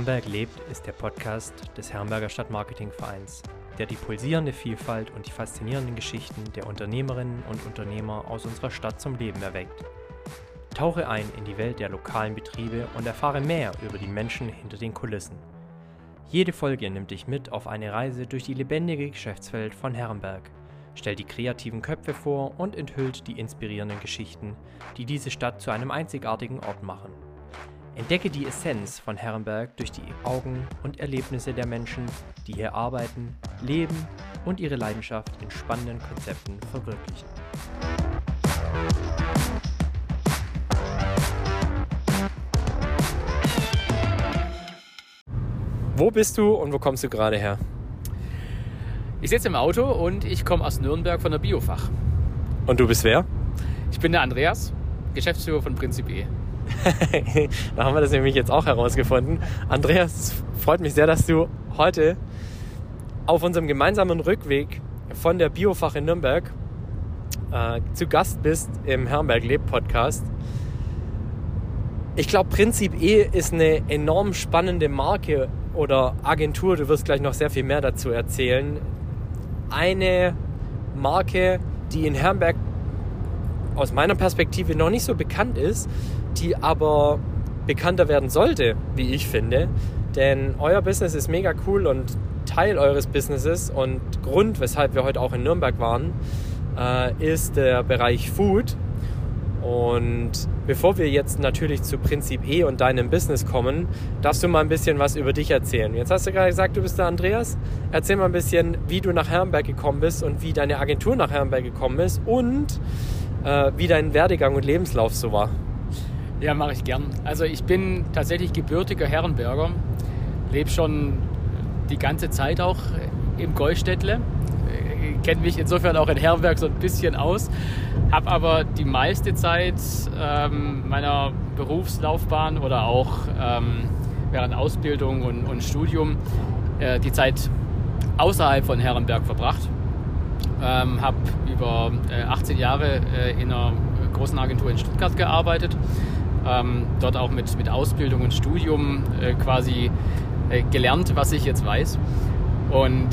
Herrenberg lebt ist der Podcast des Herrenberger Stadtmarketingvereins, der die pulsierende Vielfalt und die faszinierenden Geschichten der Unternehmerinnen und Unternehmer aus unserer Stadt zum Leben erweckt. Tauche ein in die Welt der lokalen Betriebe und erfahre mehr über die Menschen hinter den Kulissen. Jede Folge nimmt dich mit auf eine Reise durch die lebendige Geschäftswelt von Herrenberg, stellt die kreativen Köpfe vor und enthüllt die inspirierenden Geschichten, die diese Stadt zu einem einzigartigen Ort machen. Entdecke die Essenz von Herrenberg durch die Augen und Erlebnisse der Menschen, die hier arbeiten, leben und ihre Leidenschaft in spannenden Konzepten verwirklichen. Wo bist du und wo kommst du gerade her? Ich sitze im Auto und ich komme aus Nürnberg von der Biofach. Und du bist wer? Ich bin der Andreas, Geschäftsführer von Prinzip E. da haben wir das nämlich jetzt auch herausgefunden. Andreas, freut mich sehr, dass du heute auf unserem gemeinsamen Rückweg von der Biofach in Nürnberg äh, zu Gast bist im Herrenberg Leb Podcast. Ich glaube, Prinzip E ist eine enorm spannende Marke oder Agentur. Du wirst gleich noch sehr viel mehr dazu erzählen. Eine Marke, die in Herrenberg aus meiner Perspektive noch nicht so bekannt ist, die aber bekannter werden sollte, wie ich finde. Denn euer Business ist mega cool und Teil eures Businesses und Grund, weshalb wir heute auch in Nürnberg waren, äh, ist der Bereich Food. Und bevor wir jetzt natürlich zu Prinzip E und deinem Business kommen, darfst du mal ein bisschen was über dich erzählen. Jetzt hast du gerade gesagt, du bist der Andreas. Erzähl mal ein bisschen, wie du nach Herrenberg gekommen bist und wie deine Agentur nach Herrenberg gekommen ist und äh, wie dein Werdegang und Lebenslauf so war. Ja, mache ich gern. Also ich bin tatsächlich gebürtiger Herrenberger, lebe schon die ganze Zeit auch im Golstädtle, kenne mich insofern auch in Herrenberg so ein bisschen aus, habe aber die meiste Zeit ähm, meiner Berufslaufbahn oder auch ähm, während Ausbildung und, und Studium äh, die Zeit außerhalb von Herrenberg verbracht. Ähm, habe über äh, 18 Jahre äh, in einer großen Agentur in Stuttgart gearbeitet, ähm, dort auch mit, mit Ausbildung und Studium äh, quasi äh, gelernt, was ich jetzt weiß. Und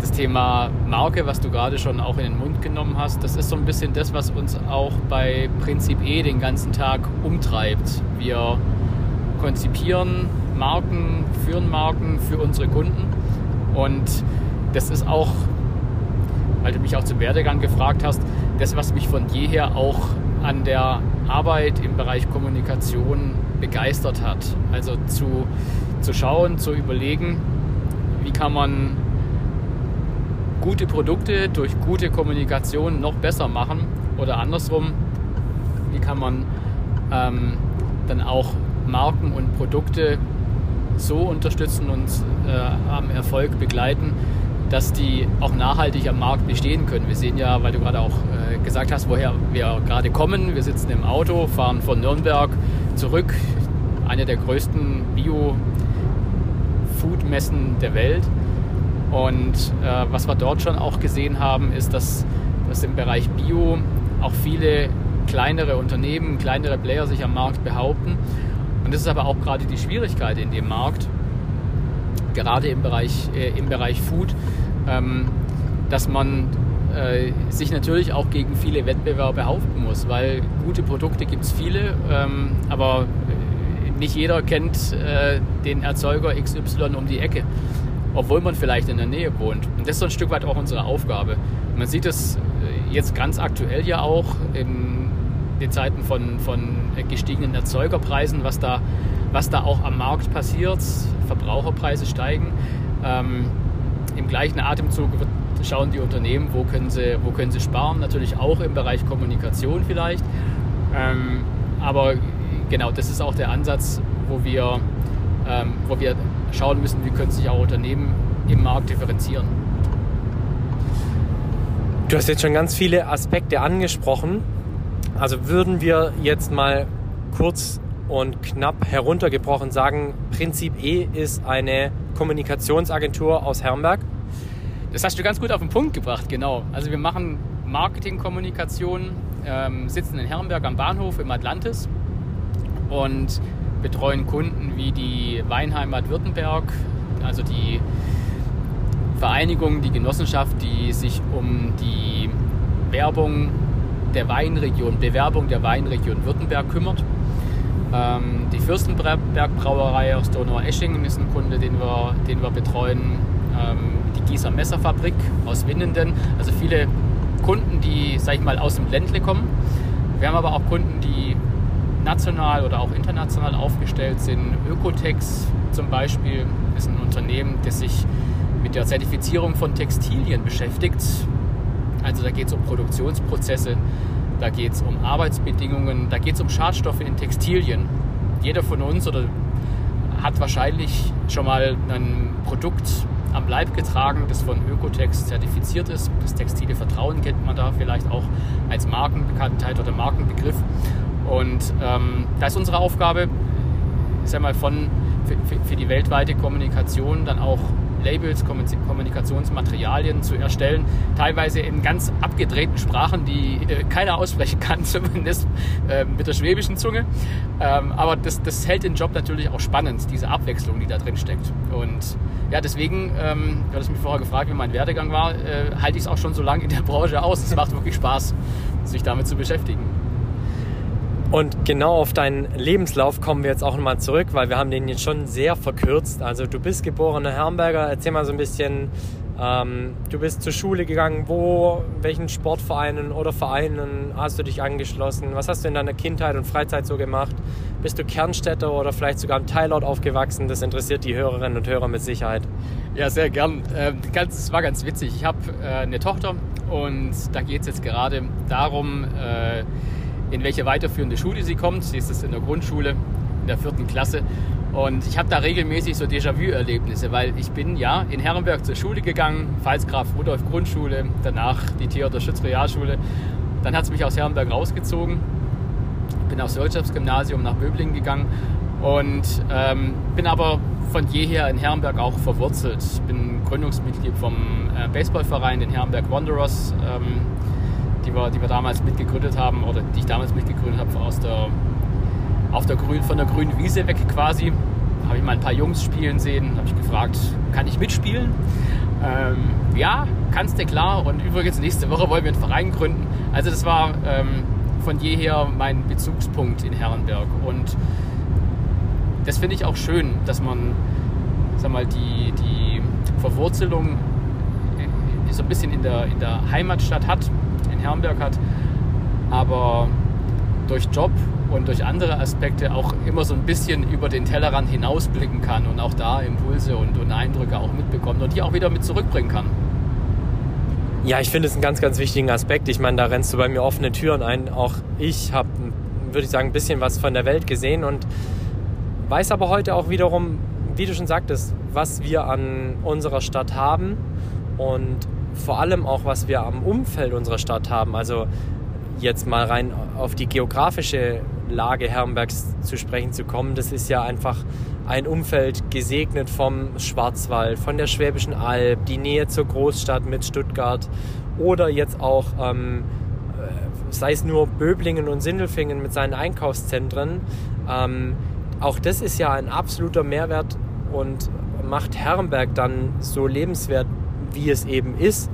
das Thema Marke, was du gerade schon auch in den Mund genommen hast, das ist so ein bisschen das, was uns auch bei Prinzip E den ganzen Tag umtreibt. Wir konzipieren Marken, führen Marken für unsere Kunden und das ist auch, weil du mich auch zum Werdegang gefragt hast, das, was mich von jeher auch an der Arbeit im Bereich Kommunikation begeistert hat. Also zu, zu schauen, zu überlegen, wie kann man gute Produkte durch gute Kommunikation noch besser machen oder andersrum, wie kann man ähm, dann auch Marken und Produkte so unterstützen und äh, am Erfolg begleiten, dass die auch nachhaltig am Markt bestehen können. Wir sehen ja, weil du gerade auch äh, gesagt hast, woher wir gerade kommen. Wir sitzen im Auto, fahren von Nürnberg zurück, eine der größten Bio-Food-Messen der Welt. Und äh, was wir dort schon auch gesehen haben, ist, dass, dass im Bereich Bio auch viele kleinere Unternehmen, kleinere Player sich am Markt behaupten. Und das ist aber auch gerade die Schwierigkeit in dem Markt, gerade im Bereich, äh, im Bereich Food, ähm, dass man äh, sich natürlich auch gegen viele Wettbewerber behaupten muss, weil gute Produkte gibt es viele, ähm, aber äh, nicht jeder kennt äh, den Erzeuger XY um die Ecke obwohl man vielleicht in der Nähe wohnt. Und das ist so ein Stück weit auch unsere Aufgabe. Man sieht es äh, jetzt ganz aktuell ja auch in den Zeiten von, von gestiegenen Erzeugerpreisen, was da, was da auch am Markt passiert. Verbraucherpreise steigen. Ähm, Im gleichen Atemzug schauen die Unternehmen, wo können, sie, wo können sie sparen. Natürlich auch im Bereich Kommunikation vielleicht. Ähm, aber genau, das ist auch der Ansatz, wo wir, ähm, wo wir schauen müssen, wie können sich auch Unternehmen im Markt differenzieren. Du hast jetzt schon ganz viele Aspekte angesprochen. Also würden wir jetzt mal kurz und knapp heruntergebrochen sagen, Prinzip E ist eine Kommunikationsagentur aus Herrenberg? Das hast du ganz gut auf den Punkt gebracht, genau. Also wir machen Marketingkommunikation, ähm, sitzen in Herrenberg am Bahnhof im Atlantis und betreuen Kunden wie die Weinheimat Württemberg, also die Vereinigung, die Genossenschaft, die sich um die Werbung der Weinregion, Bewerbung der Weinregion Württemberg kümmert. Ähm, die Fürstenberg Brauerei aus Donau-Eschingen ist ein Kunde, den wir, den wir betreuen. Ähm, die Gießer Messerfabrik aus Winnenden. Also viele Kunden, die, sag ich mal, aus dem Ländle kommen. Wir haben aber auch Kunden, die national oder auch international aufgestellt sind. Ökotex zum Beispiel ist ein Unternehmen, das sich mit der Zertifizierung von Textilien beschäftigt. Also da geht es um Produktionsprozesse, da geht es um Arbeitsbedingungen, da geht es um Schadstoffe in Textilien. Jeder von uns oder hat wahrscheinlich schon mal ein Produkt am Leib getragen, das von Ökotex zertifiziert ist. Das textile Vertrauen kennt man da vielleicht auch als Markenbekanntheit oder Markenbegriff. Und ähm, da ist unsere Aufgabe, ich sag mal, von, für, für die weltweite Kommunikation dann auch Labels, Kommunikationsmaterialien zu erstellen, teilweise in ganz abgedrehten Sprachen, die äh, keiner aussprechen kann, zumindest äh, mit der schwäbischen Zunge. Ähm, aber das, das hält den Job natürlich auch spannend, diese Abwechslung, die da drin steckt. Und ja, deswegen, ähm, du hattest mich vorher gefragt, wie mein Werdegang war, äh, halte ich es auch schon so lange in der Branche aus. Es macht wirklich Spaß, sich damit zu beschäftigen. Und genau auf deinen Lebenslauf kommen wir jetzt auch nochmal zurück, weil wir haben den jetzt schon sehr verkürzt. Also du bist geborener Herrenberger. Erzähl mal so ein bisschen, ähm, du bist zur Schule gegangen. Wo, welchen Sportvereinen oder Vereinen hast du dich angeschlossen? Was hast du in deiner Kindheit und Freizeit so gemacht? Bist du Kernstädter oder vielleicht sogar im Teilort aufgewachsen? Das interessiert die Hörerinnen und Hörer mit Sicherheit. Ja, sehr gern. Ähm, ganz, war ganz witzig. Ich habe äh, eine Tochter und da geht es jetzt gerade darum, äh, in welche weiterführende Schule sie kommt. Sie ist in der Grundschule, in der vierten Klasse. Und ich habe da regelmäßig so Déjà-vu-Erlebnisse, weil ich bin ja in Herrenberg zur Schule gegangen, Pfalzgraf Rudolf Grundschule, danach die Theodor Schütz Realschule. Dann hat es mich aus Herrenberg rausgezogen, bin aufs Wirtschaftsgymnasium nach Böblingen gegangen und ähm, bin aber von jeher in Herrenberg auch verwurzelt. Ich bin Gründungsmitglied vom äh, Baseballverein, den Herrenberg Wanderers. Ähm, wir, die wir damals mitgegründet haben oder die ich damals mitgegründet habe aus der, auf der Grün, von der grünen Wiese weg quasi. Habe ich mal ein paar Jungs spielen sehen, habe ich gefragt, kann ich mitspielen? Ähm, ja, kannst du klar. Und übrigens nächste Woche wollen wir einen Verein gründen. Also das war ähm, von jeher mein Bezugspunkt in Herrenberg. Und das finde ich auch schön, dass man sag mal, die, die Verwurzelung so ein bisschen in der, in der Heimatstadt hat in Herrenberg hat, aber durch Job und durch andere Aspekte auch immer so ein bisschen über den Tellerrand hinausblicken kann und auch da Impulse und, und Eindrücke auch mitbekommt und die auch wieder mit zurückbringen kann. Ja, ich finde es einen ganz, ganz wichtigen Aspekt. Ich meine, da rennst du bei mir offene Türen ein. Auch ich habe, würde ich sagen, ein bisschen was von der Welt gesehen und weiß aber heute auch wiederum, wie du schon sagtest, was wir an unserer Stadt haben und vor allem auch, was wir am Umfeld unserer Stadt haben. Also jetzt mal rein auf die geografische Lage Herrenbergs zu sprechen zu kommen, das ist ja einfach ein Umfeld gesegnet vom Schwarzwald, von der Schwäbischen Alb, die Nähe zur Großstadt mit Stuttgart oder jetzt auch, ähm, äh, sei es nur Böblingen und Sindelfingen mit seinen Einkaufszentren. Ähm, auch das ist ja ein absoluter Mehrwert und macht Herrenberg dann so lebenswert, wie es eben ist.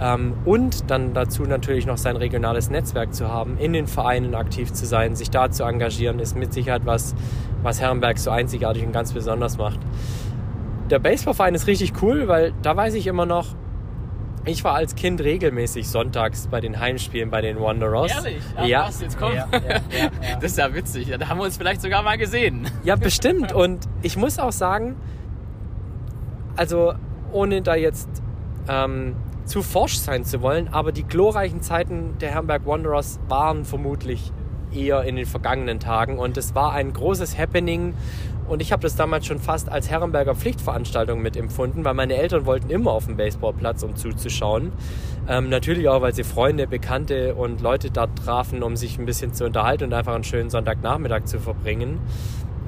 Ähm, und dann dazu natürlich noch sein regionales Netzwerk zu haben, in den Vereinen aktiv zu sein, sich da zu engagieren, ist mit Sicherheit was, was Herrenberg so einzigartig und ganz besonders macht. Der Baseballverein ist richtig cool, weil da weiß ich immer noch, ich war als Kind regelmäßig sonntags bei den Heimspielen bei den Wanderers. Ehrlich? Ach, ja. Was, jetzt komm. Ja, ja, ja, das ist ja witzig. Da haben wir uns vielleicht sogar mal gesehen. Ja, bestimmt. Und ich muss auch sagen, also ohne da jetzt ähm, zu forsch sein zu wollen, aber die glorreichen Zeiten der Hamburg Wanderers waren vermutlich eher in den vergangenen Tagen und es war ein großes Happening und ich habe das damals schon fast als Herrenberger Pflichtveranstaltung mitempfunden, weil meine Eltern wollten immer auf dem Baseballplatz, um zuzuschauen. Ähm, natürlich auch, weil sie Freunde, Bekannte und Leute da trafen, um sich ein bisschen zu unterhalten und einfach einen schönen Sonntagnachmittag zu verbringen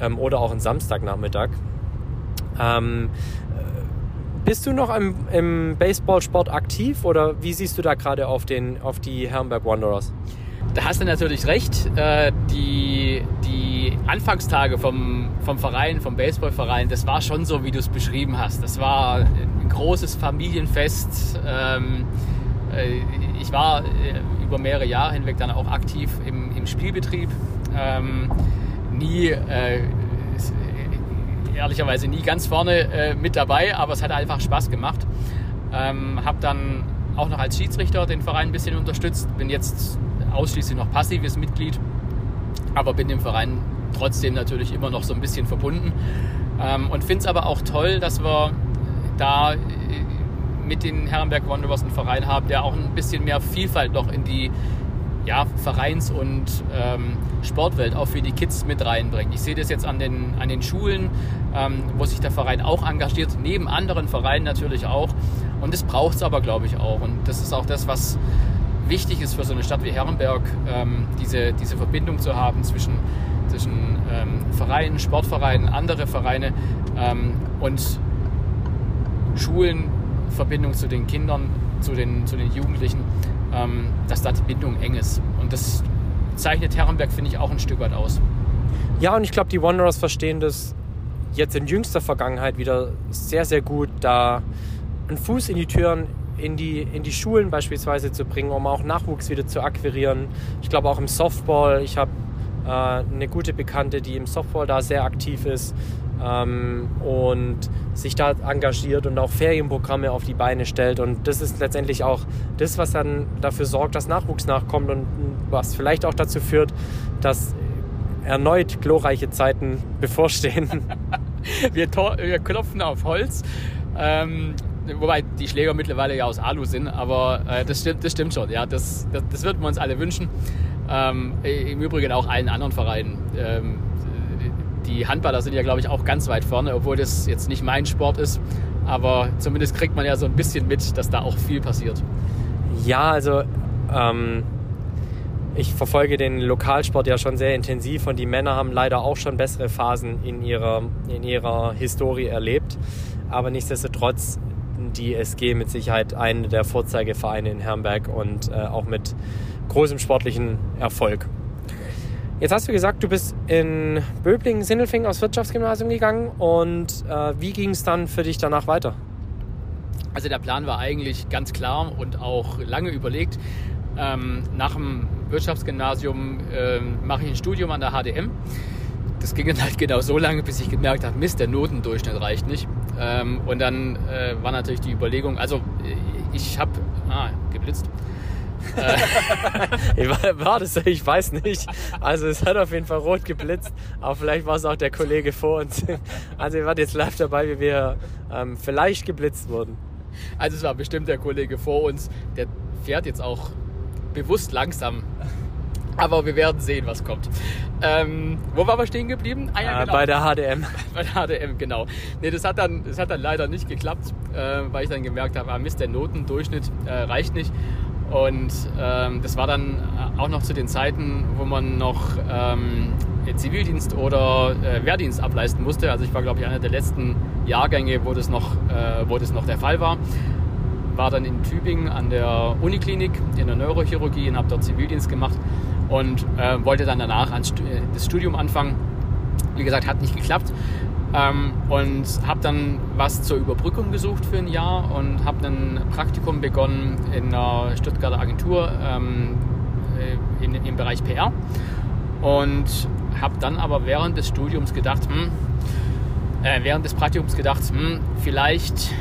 ähm, oder auch einen Samstagnachmittag. Ähm, bist du noch im, im Baseballsport aktiv oder wie siehst du da gerade auf, auf die Herrenberg Wanderers? Da hast du natürlich recht. Äh, die, die Anfangstage vom, vom Verein, vom Baseballverein, das war schon so, wie du es beschrieben hast. Das war ein großes Familienfest. Ähm, äh, ich war äh, über mehrere Jahre hinweg dann auch aktiv im, im Spielbetrieb. Ähm, nie, ehrlicherweise nie ganz vorne äh, mit dabei, aber es hat einfach Spaß gemacht. Ähm, habe dann auch noch als Schiedsrichter den Verein ein bisschen unterstützt. Bin jetzt ausschließlich noch passives Mitglied, aber bin dem Verein trotzdem natürlich immer noch so ein bisschen verbunden. Ähm, und finde es aber auch toll, dass wir da äh, mit den Herrenberg Wanderers einen Verein haben, der auch ein bisschen mehr Vielfalt noch in die ja, Vereins- und ähm, Sportwelt auch für die Kids mit reinbringt. Ich sehe das jetzt an den, an den Schulen, ähm, wo sich der Verein auch engagiert, neben anderen Vereinen natürlich auch. Und das braucht es aber, glaube ich, auch. Und das ist auch das, was wichtig ist für so eine Stadt wie Herrenberg, ähm, diese, diese Verbindung zu haben zwischen, zwischen ähm, Vereinen, Sportvereinen, andere Vereine ähm, und Schulen, Verbindung zu den Kindern, zu den, zu den Jugendlichen, ähm, dass da die Bindung eng ist. Und das zeichnet Herrenberg, finde ich, auch ein Stück weit aus. Ja, und ich glaube, die Wanderers verstehen das jetzt in jüngster Vergangenheit wieder sehr, sehr gut, da einen Fuß in die Türen in die, in die Schulen beispielsweise zu bringen, um auch Nachwuchs wieder zu akquirieren. Ich glaube auch im Softball. Ich habe äh, eine gute Bekannte, die im Softball da sehr aktiv ist ähm, und sich da engagiert und auch Ferienprogramme auf die Beine stellt. Und das ist letztendlich auch das, was dann dafür sorgt, dass Nachwuchs nachkommt und was vielleicht auch dazu führt, dass erneut glorreiche Zeiten bevorstehen. wir, wir klopfen auf Holz. Ähm, wobei die Schläger mittlerweile ja aus Alu sind, aber äh, das, stimmt, das stimmt schon. Ja, das, das, das würden wir uns alle wünschen. Ähm, Im Übrigen auch allen anderen Vereinen. Ähm, die Handballer sind ja, glaube ich, auch ganz weit vorne, obwohl das jetzt nicht mein Sport ist. Aber zumindest kriegt man ja so ein bisschen mit, dass da auch viel passiert. Ja, also ähm, ich verfolge den Lokalsport ja schon sehr intensiv und die Männer haben leider auch schon bessere Phasen in ihrer, in ihrer Historie erlebt. Aber nichtsdestotrotz die SG mit Sicherheit eine der Vorzeigevereine in Herrenberg und äh, auch mit großem sportlichen Erfolg. Jetzt hast du gesagt, du bist in Böblingen, Sindelfingen aufs Wirtschaftsgymnasium gegangen und äh, wie ging es dann für dich danach weiter? Also der Plan war eigentlich ganz klar und auch lange überlegt. Ähm, nach dem Wirtschaftsgymnasium äh, mache ich ein Studium an der HDM. Das ging dann halt genau so lange, bis ich gemerkt habe, Mist, der Notendurchschnitt reicht nicht. Ähm, und dann äh, war natürlich die Überlegung, also ich habe, ah, geblitzt. Äh, war das? Ich weiß nicht. Also es hat auf jeden Fall rot geblitzt, aber vielleicht war es auch der Kollege vor uns. Also ihr wart jetzt live dabei, wie wir ähm, vielleicht geblitzt wurden. Also es war bestimmt der Kollege vor uns, der fährt jetzt auch bewusst langsam aber wir werden sehen, was kommt. Ähm, wo waren wir stehen geblieben? Ah, ja, genau. Bei der HDM. Bei der HDM, genau. Nee, das hat dann, das hat dann leider nicht geklappt, äh, weil ich dann gemerkt habe, ah Mist, der Notendurchschnitt äh, reicht nicht. Und ähm, das war dann auch noch zu den Zeiten, wo man noch ähm, Zivildienst oder äh, Wehrdienst ableisten musste. Also ich war, glaube ich, einer der letzten Jahrgänge, wo das noch, äh, wo das noch der Fall war. War dann in Tübingen an der Uniklinik in der Neurochirurgie und habe dort Zivildienst gemacht und äh, wollte dann danach ans, das Studium anfangen. Wie gesagt, hat nicht geklappt. Ähm, und habe dann was zur Überbrückung gesucht für ein Jahr und habe ein Praktikum begonnen in einer Stuttgarter Agentur ähm, äh, in, im Bereich PR und habe dann aber während des Studiums gedacht, hm, äh, während des Praktikums gedacht, hm, vielleicht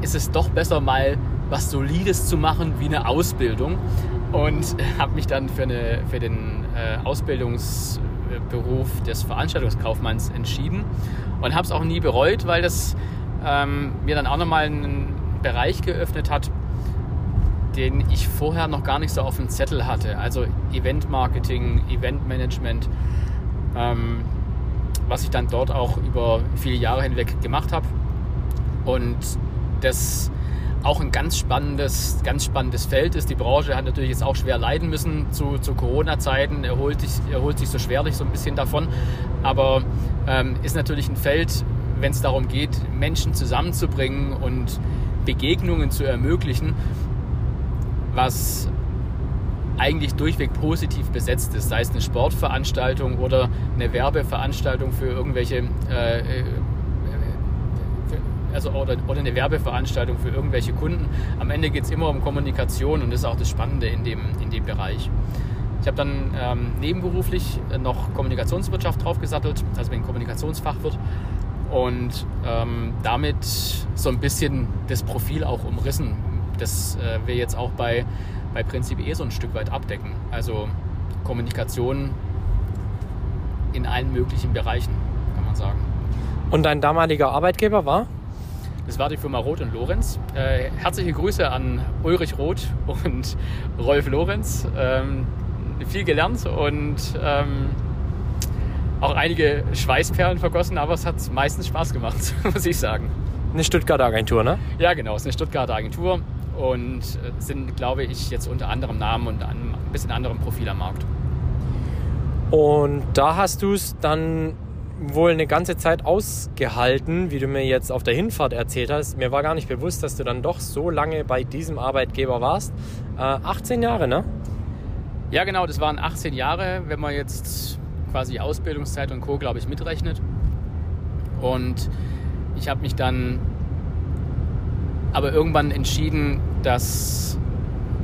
ist es doch besser mal was Solides zu machen wie eine Ausbildung. Und habe mich dann für, eine, für den äh, Ausbildungsberuf des Veranstaltungskaufmanns entschieden und habe es auch nie bereut, weil das ähm, mir dann auch nochmal einen Bereich geöffnet hat, den ich vorher noch gar nicht so auf dem Zettel hatte. Also Event-Marketing, Event-Management, ähm, was ich dann dort auch über viele Jahre hinweg gemacht habe. Und das auch ein ganz spannendes, ganz spannendes Feld ist. Die Branche hat natürlich jetzt auch schwer leiden müssen zu, zu Corona-Zeiten, erholt sich, erholt sich so schwerlich so ein bisschen davon. Aber ähm, ist natürlich ein Feld, wenn es darum geht, Menschen zusammenzubringen und Begegnungen zu ermöglichen, was eigentlich durchweg positiv besetzt ist, sei es eine Sportveranstaltung oder eine Werbeveranstaltung für irgendwelche, äh, äh also oder, oder eine Werbeveranstaltung für irgendwelche Kunden. Am Ende geht es immer um Kommunikation und das ist auch das Spannende in dem, in dem Bereich. Ich habe dann ähm, nebenberuflich noch Kommunikationswirtschaft draufgesattelt, also bin Kommunikationsfachwirt und ähm, damit so ein bisschen das Profil auch umrissen, das äh, wir jetzt auch bei, bei Prinzip E so ein Stück weit abdecken. Also Kommunikation in allen möglichen Bereichen, kann man sagen. Und dein damaliger Arbeitgeber war? Das war die Firma Roth und Lorenz. Äh, herzliche Grüße an Ulrich Roth und Rolf Lorenz. Ähm, viel gelernt und ähm, auch einige Schweißperlen vergossen, aber es hat meistens Spaß gemacht, muss ich sagen. Eine Stuttgarter Agentur, ne? Ja, genau, es ist eine Stuttgarter Agentur und sind, glaube ich, jetzt unter anderem Namen und ein bisschen anderem Profil am Markt. Und da hast du es dann wohl eine ganze Zeit ausgehalten, wie du mir jetzt auf der Hinfahrt erzählt hast. Mir war gar nicht bewusst, dass du dann doch so lange bei diesem Arbeitgeber warst. Äh, 18 Jahre, ne? Ja, genau, das waren 18 Jahre, wenn man jetzt quasi Ausbildungszeit und Co., glaube ich, mitrechnet. Und ich habe mich dann aber irgendwann entschieden, dass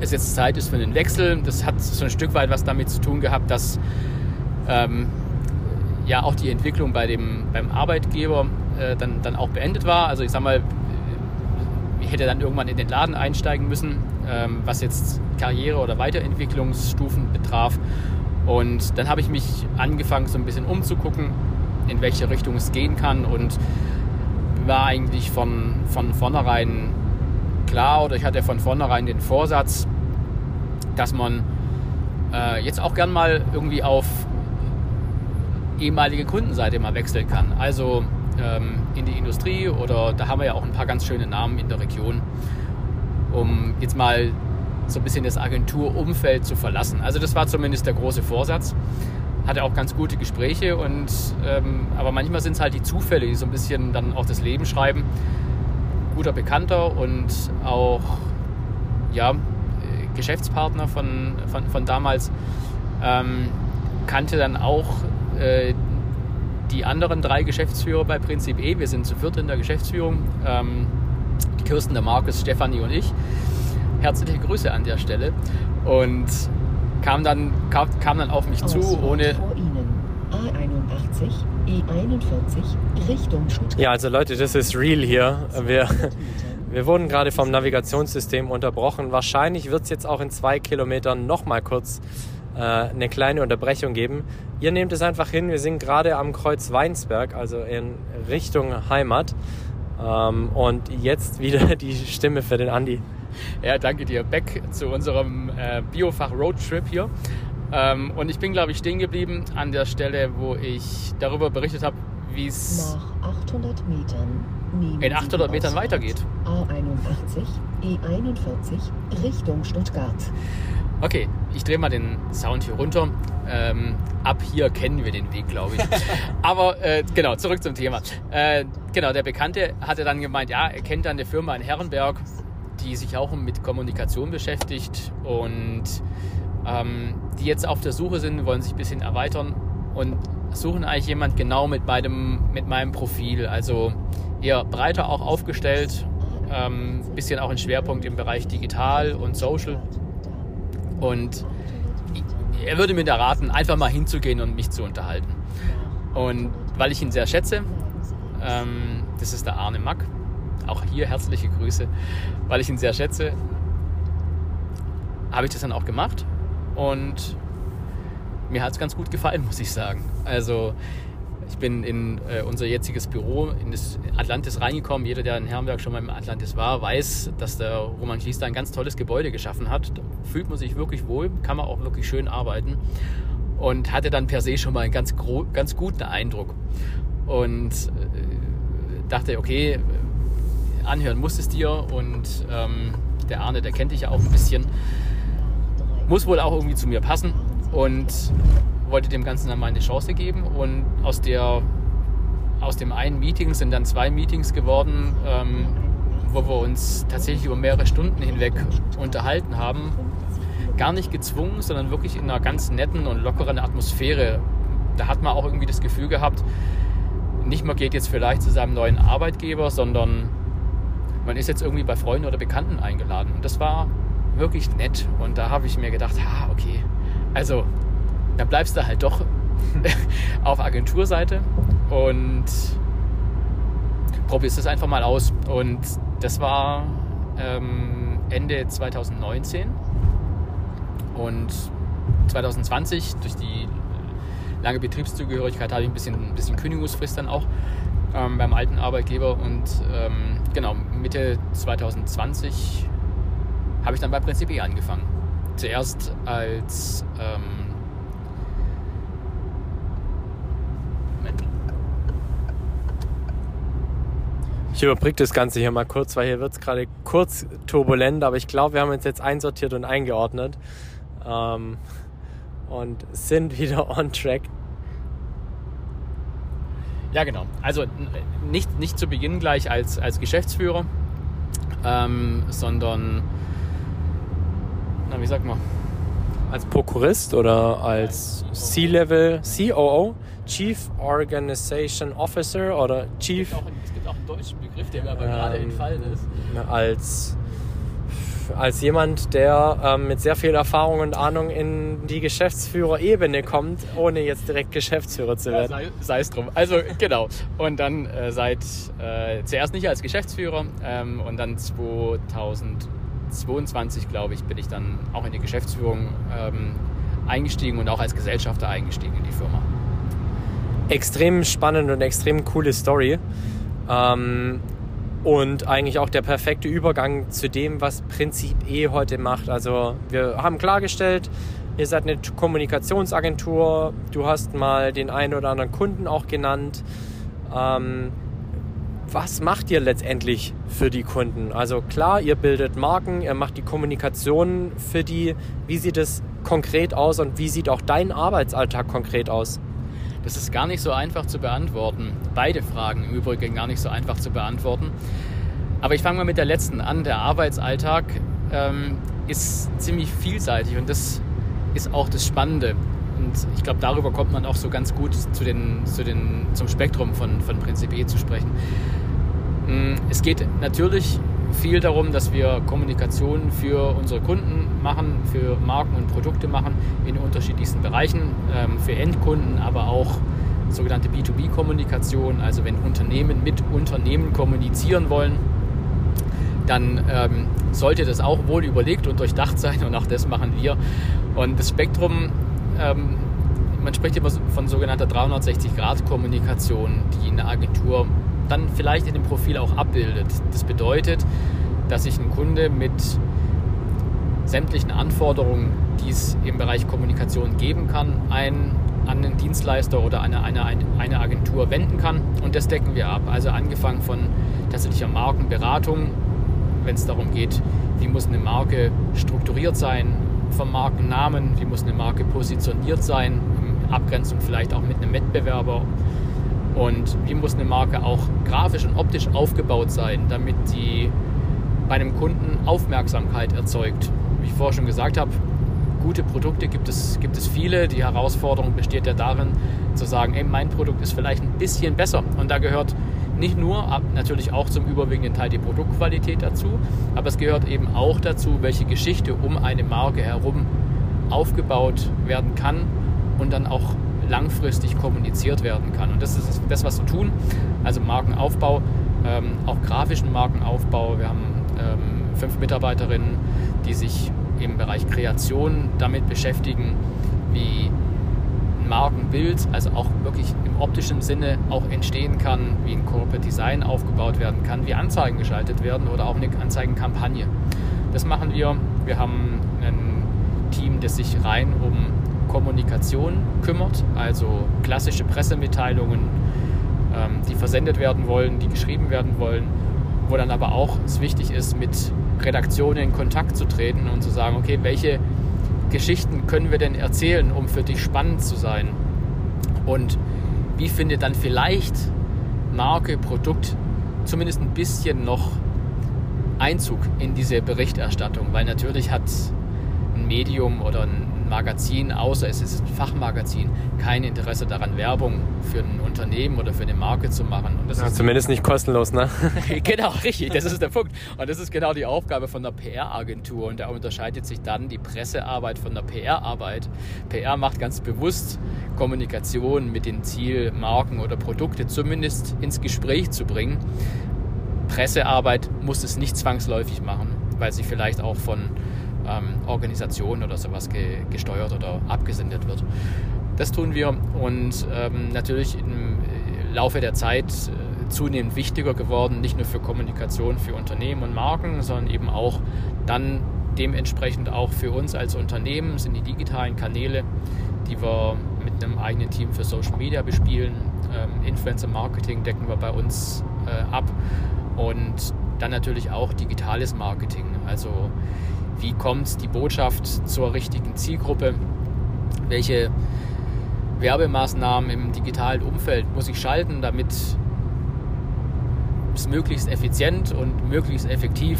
es jetzt Zeit ist für einen Wechsel. Das hat so ein Stück weit was damit zu tun gehabt, dass ähm, ja auch die Entwicklung bei dem, beim Arbeitgeber äh, dann, dann auch beendet war. Also ich sag mal, ich hätte dann irgendwann in den Laden einsteigen müssen, ähm, was jetzt Karriere- oder Weiterentwicklungsstufen betraf. Und dann habe ich mich angefangen, so ein bisschen umzugucken, in welche Richtung es gehen kann und war eigentlich von, von vornherein klar oder ich hatte von vornherein den Vorsatz, dass man äh, jetzt auch gern mal irgendwie auf ehemalige Kundenseite mal wechseln kann. Also ähm, in die Industrie oder da haben wir ja auch ein paar ganz schöne Namen in der Region, um jetzt mal so ein bisschen das Agenturumfeld zu verlassen. Also das war zumindest der große Vorsatz. Hatte auch ganz gute Gespräche und ähm, aber manchmal sind es halt die Zufälle, die so ein bisschen dann auch das Leben schreiben. Guter Bekannter und auch ja, Geschäftspartner von, von, von damals ähm, kannte dann auch äh, die anderen drei Geschäftsführer bei Prinzip E. Wir sind zu viert in der Geschäftsführung. Ähm, Kirsten, der Markus, Stefanie und ich. Herzliche Grüße an der Stelle. Und kam dann, kam, kam dann auf mich zu, ohne. A81, E41, Richtung Stuttgart. Ja, also Leute, das ist real hier. Wir, wir wurden gerade vom Navigationssystem unterbrochen. Wahrscheinlich wird es jetzt auch in zwei Kilometern nochmal kurz äh, eine kleine Unterbrechung geben. Ihr nehmt es einfach hin, wir sind gerade am Kreuz Weinsberg, also in Richtung Heimat. Ähm, und jetzt wieder die Stimme für den Andi. Ja, danke dir. Back zu unserem äh, Biofach Roadtrip hier. Ähm, und ich bin, glaube ich, stehen geblieben an der Stelle, wo ich darüber berichtet habe, wie es nach 800 Metern in 800 Metern weitergeht. A81, E41 Richtung Stuttgart. Okay, ich drehe mal den Sound hier runter. Ähm, ab hier kennen wir den Weg, glaube ich. Aber äh, genau, zurück zum Thema. Äh, genau, der Bekannte hatte dann gemeint, ja, er kennt dann eine Firma in Herrenberg, die sich auch mit Kommunikation beschäftigt und ähm, die jetzt auf der Suche sind, wollen sich ein bisschen erweitern und suchen eigentlich jemand genau mit meinem, mit meinem Profil. Also eher breiter auch aufgestellt, ähm, bisschen auch ein Schwerpunkt im Bereich Digital und Social. Und er würde mir da raten, einfach mal hinzugehen und mich zu unterhalten. Und weil ich ihn sehr schätze, ähm, das ist der Arne Mack, auch hier herzliche Grüße, weil ich ihn sehr schätze, habe ich das dann auch gemacht und mir hat es ganz gut gefallen, muss ich sagen. Also ich bin in äh, unser jetziges Büro in das Atlantis reingekommen. Jeder, der in Herrenberg schon mal im Atlantis war, weiß, dass der Roman Schlies da ein ganz tolles Gebäude geschaffen hat. Da fühlt man sich wirklich wohl, kann man auch wirklich schön arbeiten und hatte dann per se schon mal einen ganz, ganz guten Eindruck. Und äh, dachte, okay, anhören muss es dir und ähm, der Arne, der kennt dich ja auch ein bisschen. Muss wohl auch irgendwie zu mir passen und wollte dem Ganzen dann mal eine Chance geben und aus der aus dem einen Meeting sind dann zwei Meetings geworden, ähm, wo wir uns tatsächlich über mehrere Stunden hinweg unterhalten haben. gar nicht gezwungen, sondern wirklich in einer ganz netten und lockeren Atmosphäre. Da hat man auch irgendwie das Gefühl gehabt, nicht man geht jetzt vielleicht zu seinem neuen Arbeitgeber, sondern man ist jetzt irgendwie bei Freunden oder Bekannten eingeladen. Und das war wirklich nett. Und da habe ich mir gedacht, ha, okay, also dann bleibst du halt doch auf Agenturseite und probierst es einfach mal aus. Und das war ähm, Ende 2019 und 2020 durch die lange Betriebszugehörigkeit habe ich ein bisschen, ein bisschen Kündigungsfrist dann auch ähm, beim alten Arbeitgeber und ähm, genau Mitte 2020 habe ich dann bei Prinzip E angefangen. Zuerst als ähm, Ich überbrücke das Ganze hier mal kurz, weil hier wird es gerade kurz turbulent, aber ich glaube, wir haben uns jetzt einsortiert und eingeordnet ähm, und sind wieder on track. Ja, genau. Also nicht, nicht zu Beginn gleich als, als Geschäftsführer, ähm, sondern, na, wie sagt man? Als Prokurist oder als C-Level, COO, Chief Organization Officer oder Chief. Es gibt auch, es gibt auch einen deutschen Begriff, der mir aber ähm, gerade entfallen ist. Als, als jemand, der ähm, mit sehr viel Erfahrung und Ahnung in die Geschäftsführerebene kommt, ohne jetzt direkt Geschäftsführer zu werden. Ja, sei, es drum. Also genau. Und dann äh, seit äh, zuerst nicht als Geschäftsführer ähm, und dann 2022, glaube ich, bin ich dann auch in die Geschäftsführung ähm, eingestiegen und auch als Gesellschafter eingestiegen in die Firma extrem spannend und extrem coole Story. Ähm, und eigentlich auch der perfekte Übergang zu dem, was Prinzip E heute macht. Also wir haben klargestellt, ihr seid eine Kommunikationsagentur, du hast mal den einen oder anderen Kunden auch genannt. Ähm, was macht ihr letztendlich für die Kunden? Also klar, ihr bildet Marken, ihr macht die Kommunikation für die. Wie sieht es konkret aus und wie sieht auch dein Arbeitsalltag konkret aus? Das ist gar nicht so einfach zu beantworten. Beide Fragen im Übrigen gar nicht so einfach zu beantworten. Aber ich fange mal mit der letzten an. Der Arbeitsalltag ähm, ist ziemlich vielseitig und das ist auch das Spannende. Und ich glaube, darüber kommt man auch so ganz gut zu den, zu den, zum Spektrum von, von Prinzip E zu sprechen. Mm, es geht natürlich viel darum, dass wir Kommunikation für unsere Kunden machen, für Marken und Produkte machen in unterschiedlichsten Bereichen, ähm, für Endkunden, aber auch sogenannte B2B-Kommunikation, also wenn Unternehmen mit Unternehmen kommunizieren wollen, dann ähm, sollte das auch wohl überlegt und durchdacht sein und auch das machen wir. Und das Spektrum, ähm, man spricht immer von sogenannter 360-Grad-Kommunikation, die eine Agentur dann vielleicht in dem Profil auch abbildet. Das bedeutet, dass sich ein Kunde mit sämtlichen Anforderungen, die es im Bereich Kommunikation geben kann, ein, an einen Dienstleister oder eine, eine, eine Agentur wenden kann. Und das decken wir ab. Also angefangen von tatsächlicher Markenberatung, wenn es darum geht, wie muss eine Marke strukturiert sein, vom Markennamen, wie muss eine Marke positioniert sein, in Abgrenzung vielleicht auch mit einem Wettbewerber und wie muss eine Marke auch grafisch und optisch aufgebaut sein, damit die bei einem Kunden Aufmerksamkeit erzeugt. Wie ich vorher schon gesagt habe, gute Produkte gibt es, gibt es viele. Die Herausforderung besteht ja darin, zu sagen, ey, mein Produkt ist vielleicht ein bisschen besser. Und da gehört nicht nur, natürlich auch zum überwiegenden Teil die Produktqualität dazu, aber es gehört eben auch dazu, welche Geschichte um eine Marke herum aufgebaut werden kann und dann auch langfristig kommuniziert werden kann. Und das ist das, was wir tun. Also Markenaufbau, ähm, auch grafischen Markenaufbau. Wir haben ähm, fünf Mitarbeiterinnen, die sich im Bereich Kreation damit beschäftigen, wie ein Markenbild, also auch wirklich im optischen Sinne auch entstehen kann, wie ein Corporate Design aufgebaut werden kann, wie Anzeigen geschaltet werden oder auch eine Anzeigenkampagne. Das machen wir. Wir haben ein Team, das sich rein um Kommunikation kümmert, also klassische Pressemitteilungen, ähm, die versendet werden wollen, die geschrieben werden wollen, wo dann aber auch es wichtig ist, mit Redaktionen in Kontakt zu treten und zu sagen, okay, welche Geschichten können wir denn erzählen, um für dich spannend zu sein? Und wie findet dann vielleicht Marke, Produkt zumindest ein bisschen noch Einzug in diese Berichterstattung? Weil natürlich hat ein Medium oder ein Magazin, außer es ist ein Fachmagazin, kein Interesse daran, Werbung für ein Unternehmen oder für eine Marke zu machen. Und das ja, ist zumindest nicht kostenlos, ne? genau, richtig, das ist der Punkt. Und das ist genau die Aufgabe von der PR-Agentur. Und da unterscheidet sich dann die Pressearbeit von der PR-Arbeit. PR macht ganz bewusst Kommunikation mit dem Ziel, Marken oder Produkte zumindest ins Gespräch zu bringen. Pressearbeit muss es nicht zwangsläufig machen, weil sie vielleicht auch von ähm, Organisation oder sowas ge gesteuert oder abgesendet wird. Das tun wir und ähm, natürlich im Laufe der Zeit äh, zunehmend wichtiger geworden, nicht nur für Kommunikation für Unternehmen und Marken, sondern eben auch dann dementsprechend auch für uns als Unternehmen sind die digitalen Kanäle, die wir mit einem eigenen Team für Social Media bespielen. Ähm, Influencer Marketing decken wir bei uns äh, ab und dann natürlich auch digitales Marketing. Also wie kommt die Botschaft zur richtigen Zielgruppe? Welche Werbemaßnahmen im digitalen Umfeld muss ich schalten, damit es möglichst effizient und möglichst effektiv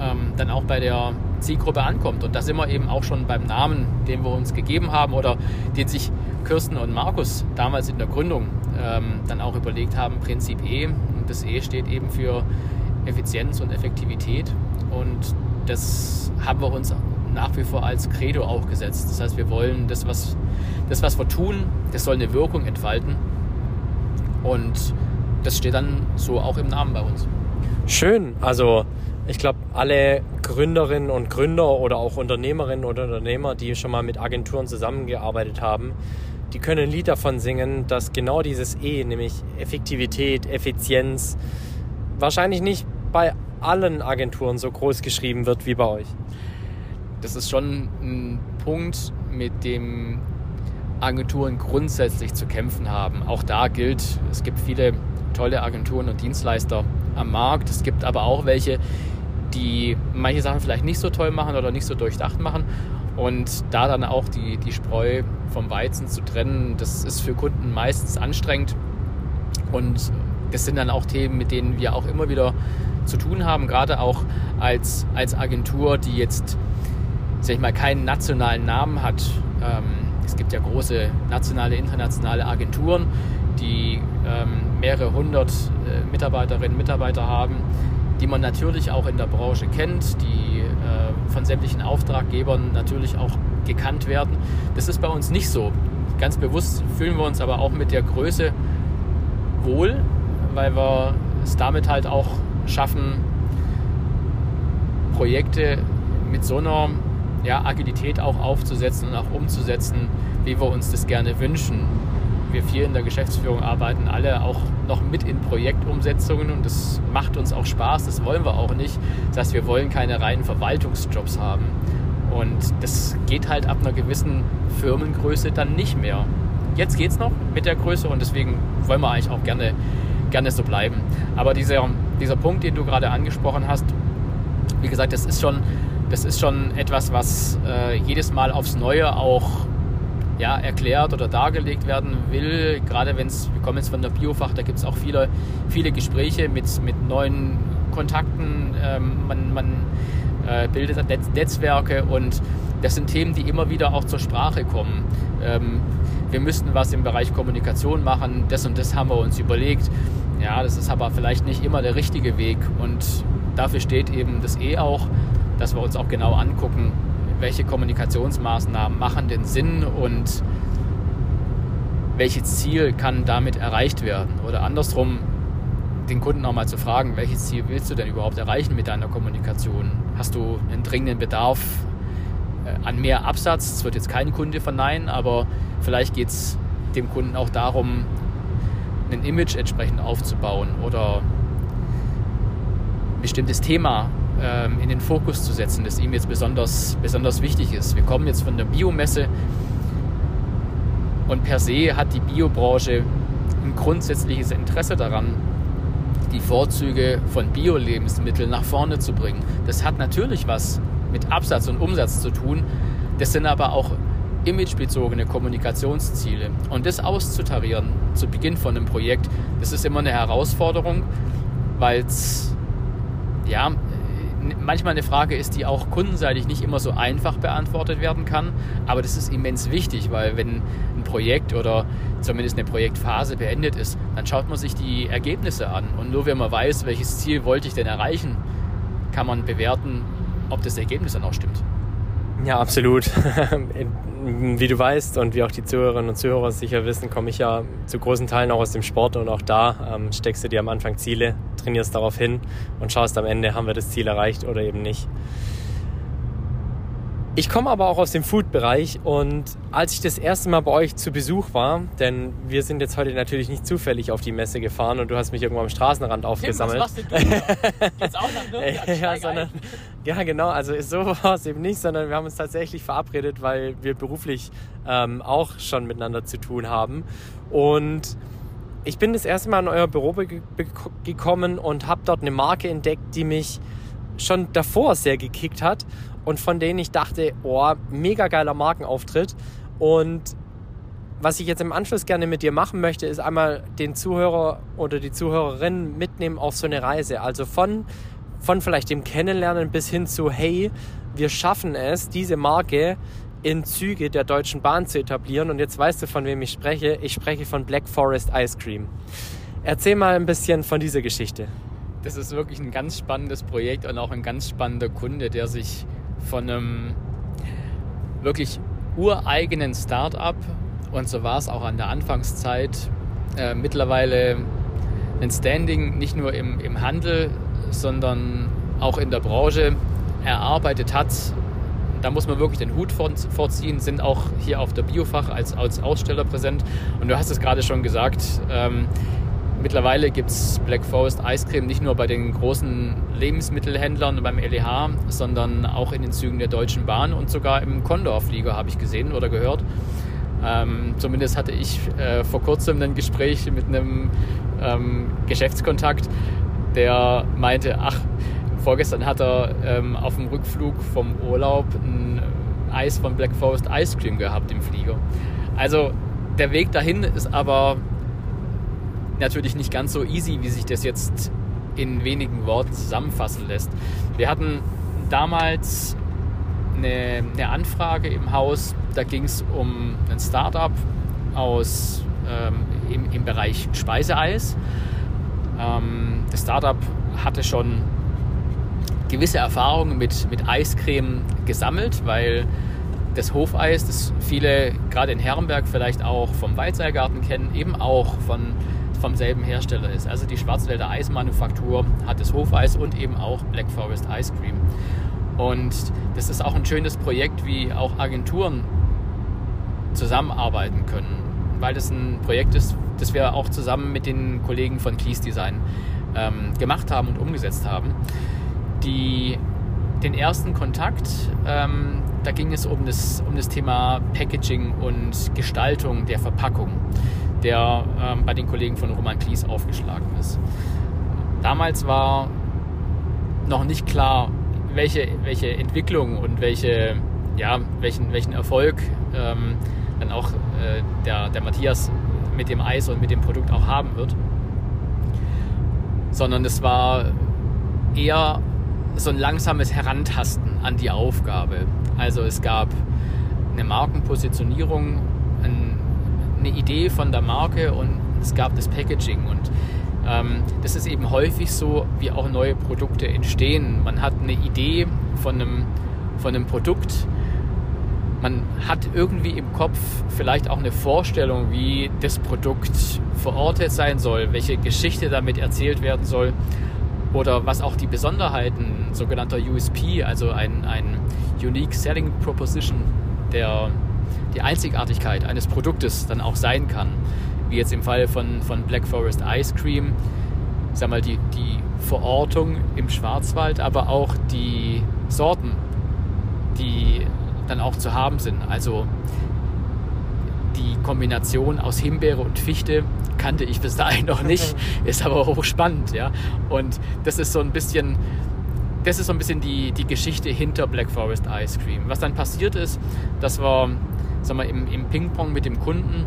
ähm, dann auch bei der Zielgruppe ankommt. Und da sind wir eben auch schon beim Namen, den wir uns gegeben haben oder den sich Kirsten und Markus damals in der Gründung ähm, dann auch überlegt haben, Prinzip E. Und das E steht eben für Effizienz und Effektivität. Und das haben wir uns nach wie vor als Credo auch gesetzt. Das heißt, wir wollen das, was, das, was wir tun, das soll eine Wirkung entfalten. Und das steht dann so auch im Namen bei uns. Schön. Also ich glaube, alle Gründerinnen und Gründer oder auch Unternehmerinnen oder Unternehmer, die schon mal mit Agenturen zusammengearbeitet haben, die können ein Lied davon singen, dass genau dieses E, nämlich Effektivität, Effizienz, wahrscheinlich nicht bei allen Agenturen so groß geschrieben wird wie bei euch. Das ist schon ein Punkt, mit dem Agenturen grundsätzlich zu kämpfen haben. Auch da gilt, es gibt viele tolle Agenturen und Dienstleister am Markt. Es gibt aber auch welche, die manche Sachen vielleicht nicht so toll machen oder nicht so durchdacht machen. Und da dann auch die, die Spreu vom Weizen zu trennen, das ist für Kunden meistens anstrengend. Und das sind dann auch Themen, mit denen wir auch immer wieder zu tun haben, gerade auch als, als Agentur, die jetzt, sag ich mal, keinen nationalen Namen hat. Ähm, es gibt ja große nationale, internationale Agenturen, die ähm, mehrere hundert äh, Mitarbeiterinnen und Mitarbeiter haben, die man natürlich auch in der Branche kennt, die äh, von sämtlichen Auftraggebern natürlich auch gekannt werden. Das ist bei uns nicht so. Ganz bewusst fühlen wir uns aber auch mit der Größe wohl, weil wir es damit halt auch schaffen, Projekte mit so einer ja, Agilität auch aufzusetzen und auch umzusetzen, wie wir uns das gerne wünschen. Wir vier in der Geschäftsführung arbeiten alle auch noch mit in Projektumsetzungen und das macht uns auch Spaß, das wollen wir auch nicht. Das heißt, wir wollen keine reinen Verwaltungsjobs haben. Und das geht halt ab einer gewissen Firmengröße dann nicht mehr. Jetzt geht es noch mit der Größe und deswegen wollen wir eigentlich auch gerne, gerne so bleiben. Aber dieser, dieser Punkt, den du gerade angesprochen hast, wie gesagt, das ist schon, das ist schon etwas, was äh, jedes Mal aufs Neue auch ja, erklärt oder dargelegt werden will. Gerade wenn es, wir kommen jetzt von der Biofach, da gibt es auch viele, viele Gespräche mit, mit neuen Kontakten. Ähm, man man äh, bildet Netzwerke und das sind Themen, die immer wieder auch zur Sprache kommen. Ähm, wir müssten was im Bereich Kommunikation machen, das und das haben wir uns überlegt. Ja, das ist aber vielleicht nicht immer der richtige Weg und dafür steht eben das E auch, dass wir uns auch genau angucken, welche Kommunikationsmaßnahmen machen denn Sinn und welches Ziel kann damit erreicht werden. Oder andersrum, den Kunden auch mal zu fragen, welches Ziel willst du denn überhaupt erreichen mit deiner Kommunikation? Hast du einen dringenden Bedarf äh, an mehr Absatz? Das wird jetzt kein Kunde verneinen, aber vielleicht geht es dem Kunden auch darum, ein Image entsprechend aufzubauen oder ein bestimmtes Thema ähm, in den Fokus zu setzen, das ihm jetzt besonders, besonders wichtig ist. Wir kommen jetzt von der Biomesse und per se hat die Biobranche ein grundsätzliches Interesse daran, die Vorzüge von Bio-Lebensmitteln nach vorne zu bringen. Das hat natürlich was mit Absatz und Umsatz zu tun. Das sind aber auch imagebezogene Kommunikationsziele. Und das auszutarieren zu Beginn von einem Projekt, das ist immer eine Herausforderung, weil es ja manchmal eine Frage ist, die auch kundenseitig nicht immer so einfach beantwortet werden kann. Aber das ist immens wichtig, weil wenn ein Projekt oder zumindest eine Projektphase beendet ist, dann schaut man sich die Ergebnisse an. Und nur wenn man weiß, welches Ziel wollte ich denn erreichen, kann man bewerten, ob das Ergebnis dann auch stimmt. Ja, absolut. Wie du weißt und wie auch die Zuhörerinnen und Zuhörer sicher wissen, komme ich ja zu großen Teilen auch aus dem Sport und auch da ähm, steckst du dir am Anfang Ziele, trainierst darauf hin und schaust am Ende, haben wir das Ziel erreicht oder eben nicht. Ich komme aber auch aus dem Food-Bereich und als ich das erste Mal bei euch zu Besuch war, denn wir sind jetzt heute natürlich nicht zufällig auf die Messe gefahren und du hast mich irgendwo am Straßenrand aufgesammelt. Tim, was machst du jetzt auch nach Nürnberg? ja, sondern, ja, genau, also so war es eben nicht, sondern wir haben uns tatsächlich verabredet, weil wir beruflich ähm, auch schon miteinander zu tun haben. Und ich bin das erste Mal in euer Büro gekommen und habe dort eine Marke entdeckt, die mich schon davor sehr gekickt hat und von denen ich dachte, oh, mega geiler Markenauftritt. Und was ich jetzt im Anschluss gerne mit dir machen möchte, ist einmal den Zuhörer oder die Zuhörerin mitnehmen auf so eine Reise. Also von, von vielleicht dem Kennenlernen bis hin zu, hey, wir schaffen es, diese Marke in Züge der Deutschen Bahn zu etablieren. Und jetzt weißt du, von wem ich spreche. Ich spreche von Black Forest Ice Cream. Erzähl mal ein bisschen von dieser Geschichte. Das ist wirklich ein ganz spannendes Projekt und auch ein ganz spannender Kunde, der sich von einem wirklich ureigenen Start-up und so war es auch an der Anfangszeit äh, mittlerweile ein Standing nicht nur im, im Handel, sondern auch in der Branche erarbeitet hat. Da muss man wirklich den Hut vorziehen, sind auch hier auf der Biofach als, als Aussteller präsent. Und du hast es gerade schon gesagt, ähm, Mittlerweile gibt es Black Forest Eiscreme nicht nur bei den großen Lebensmittelhändlern und beim LEH, sondern auch in den Zügen der Deutschen Bahn und sogar im Condor-Flieger habe ich gesehen oder gehört. Ähm, zumindest hatte ich äh, vor kurzem ein Gespräch mit einem ähm, Geschäftskontakt, der meinte, ach, vorgestern hat er ähm, auf dem Rückflug vom Urlaub ein Eis von Black Forest Ice Cream gehabt im Flieger. Also der Weg dahin ist aber natürlich nicht ganz so easy, wie sich das jetzt in wenigen Worten zusammenfassen lässt. Wir hatten damals eine, eine Anfrage im Haus, da ging es um ein Startup aus ähm, im, im Bereich Speiseeis. Ähm, das Startup hatte schon gewisse Erfahrungen mit, mit Eiscreme gesammelt, weil das Hofeis, das viele gerade in Herrenberg vielleicht auch vom Weizsägergarten kennen, eben auch von vom selben Hersteller ist. Also die Schwarzwälder Eismanufaktur hat das Hofeis und eben auch Black Forest Ice Cream. Und das ist auch ein schönes Projekt, wie auch Agenturen zusammenarbeiten können, weil das ein Projekt ist, das wir auch zusammen mit den Kollegen von Cleese Design ähm, gemacht haben und umgesetzt haben. Die, den ersten Kontakt, ähm, da ging es um das, um das Thema Packaging und Gestaltung der Verpackung der ähm, bei den Kollegen von Roman Klies aufgeschlagen ist. Damals war noch nicht klar, welche, welche Entwicklung und welche, ja, welchen, welchen Erfolg ähm, dann auch äh, der, der Matthias mit dem Eis und mit dem Produkt auch haben wird. Sondern es war eher so ein langsames Herantasten an die Aufgabe. Also es gab eine Markenpositionierung, eine Idee von der Marke und es gab das Packaging. Und ähm, das ist eben häufig so, wie auch neue Produkte entstehen. Man hat eine Idee von einem, von einem Produkt, man hat irgendwie im Kopf vielleicht auch eine Vorstellung, wie das Produkt verortet sein soll, welche Geschichte damit erzählt werden soll oder was auch die Besonderheiten sogenannter USP, also ein, ein Unique Selling Proposition der die Einzigartigkeit eines Produktes dann auch sein kann. Wie jetzt im Fall von, von Black Forest Ice Cream, sag mal, die, die Verortung im Schwarzwald, aber auch die Sorten, die dann auch zu haben sind. Also die Kombination aus Himbeere und Fichte kannte ich bis dahin noch nicht, ist aber hochspannend, ja. Und das ist so ein bisschen, das ist so ein bisschen die, die Geschichte hinter Black Forest Ice Cream. Was dann passiert ist, das war sag mal, im, im Ping-Pong mit dem Kunden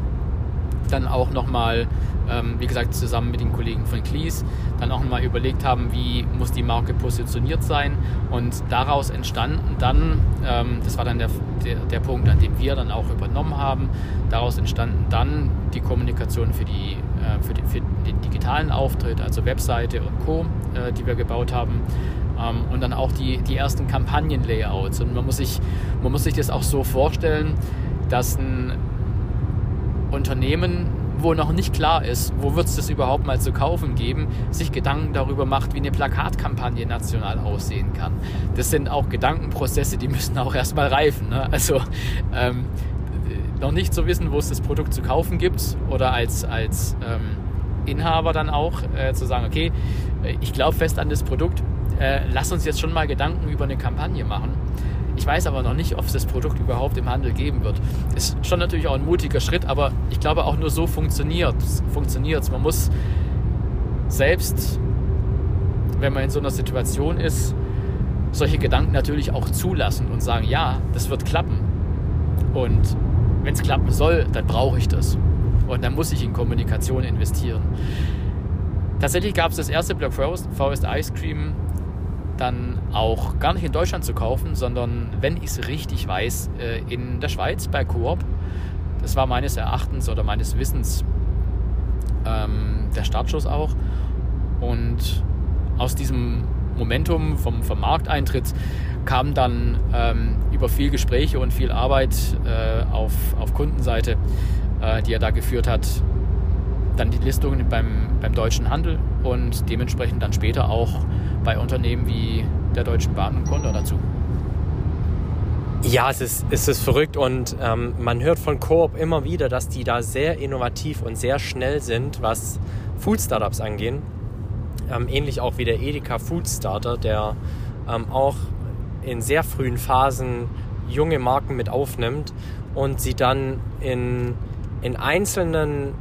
dann auch nochmal, ähm, wie gesagt, zusammen mit den Kollegen von Cleese, dann auch nochmal überlegt haben, wie muss die Marke positioniert sein. Und daraus entstanden dann, ähm, das war dann der, der, der, Punkt, an dem wir dann auch übernommen haben, daraus entstanden dann die Kommunikation für, die, äh, für, den, für den digitalen Auftritt, also Webseite und Co., äh, die wir gebaut haben. Ähm, und dann auch die, die ersten Kampagnenlayouts. Und man muss, sich, man muss sich das auch so vorstellen, dass ein Unternehmen, wo noch nicht klar ist, wo wird es das überhaupt mal zu kaufen geben, sich Gedanken darüber macht, wie eine Plakatkampagne national aussehen kann. Das sind auch Gedankenprozesse, die müssen auch erstmal reifen. Ne? Also ähm, noch nicht zu wissen, wo es das Produkt zu kaufen gibt oder als, als ähm, Inhaber dann auch äh, zu sagen, okay, ich glaube fest an das Produkt, äh, lass uns jetzt schon mal Gedanken über eine Kampagne machen. Ich weiß aber noch nicht, ob es das Produkt überhaupt im Handel geben wird. Ist schon natürlich auch ein mutiger Schritt, aber ich glaube auch nur so funktioniert es. Man muss selbst, wenn man in so einer Situation ist, solche Gedanken natürlich auch zulassen und sagen, ja, das wird klappen. Und wenn es klappen soll, dann brauche ich das. Und dann muss ich in Kommunikation investieren. Tatsächlich gab es das erste Black Forest, Ice Cream dann auch gar nicht in Deutschland zu kaufen, sondern, wenn ich es richtig weiß, äh, in der Schweiz bei Coop. Das war meines Erachtens oder meines Wissens ähm, der Startschuss auch. Und aus diesem Momentum vom, vom Markteintritt kam dann ähm, über viel Gespräche und viel Arbeit äh, auf, auf Kundenseite, äh, die er da geführt hat, dann die Listungen beim, beim deutschen Handel und dementsprechend dann später auch bei Unternehmen wie der Deutschen Bahn und Konto dazu. Ja, es ist, es ist verrückt und ähm, man hört von Coop immer wieder, dass die da sehr innovativ und sehr schnell sind, was Food Startups angehen. Ähm, ähnlich auch wie der Edeka Food Starter, der ähm, auch in sehr frühen Phasen junge Marken mit aufnimmt und sie dann in, in einzelnen